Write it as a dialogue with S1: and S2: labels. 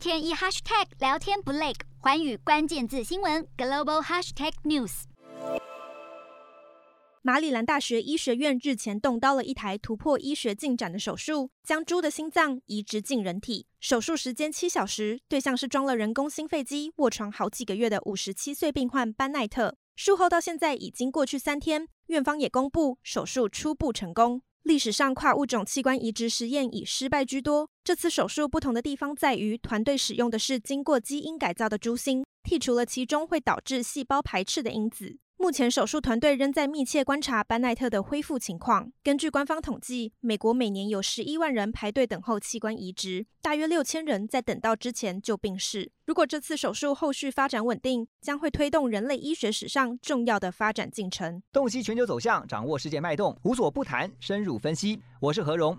S1: 天一 hashtag 聊天不累，寰宇关键字新闻 global hashtag news。
S2: 马里兰大学医学院日前动刀了一台突破医学进展的手术，将猪的心脏移植进人体。手术时间七小时，对象是装了人工心肺机、卧床好几个月的五十七岁病患班奈特。术后到现在已经过去三天，院方也公布手术初步成功。历史上跨物种器官移植实验以失败居多，这次手术不同的地方在于，团队使用的是经过基因改造的猪心，剔除了其中会导致细胞排斥的因子。目前手术团队仍在密切观察班奈特的恢复情况。根据官方统计，美国每年有十一万人排队等候器官移植，大约六千人在等到之前就病逝。如果这次手术后续发展稳定，将会推动人类医学史上重要的发展进程。
S3: 洞悉全球走向，掌握世界脉动，无所不谈，深入分析。我是何荣。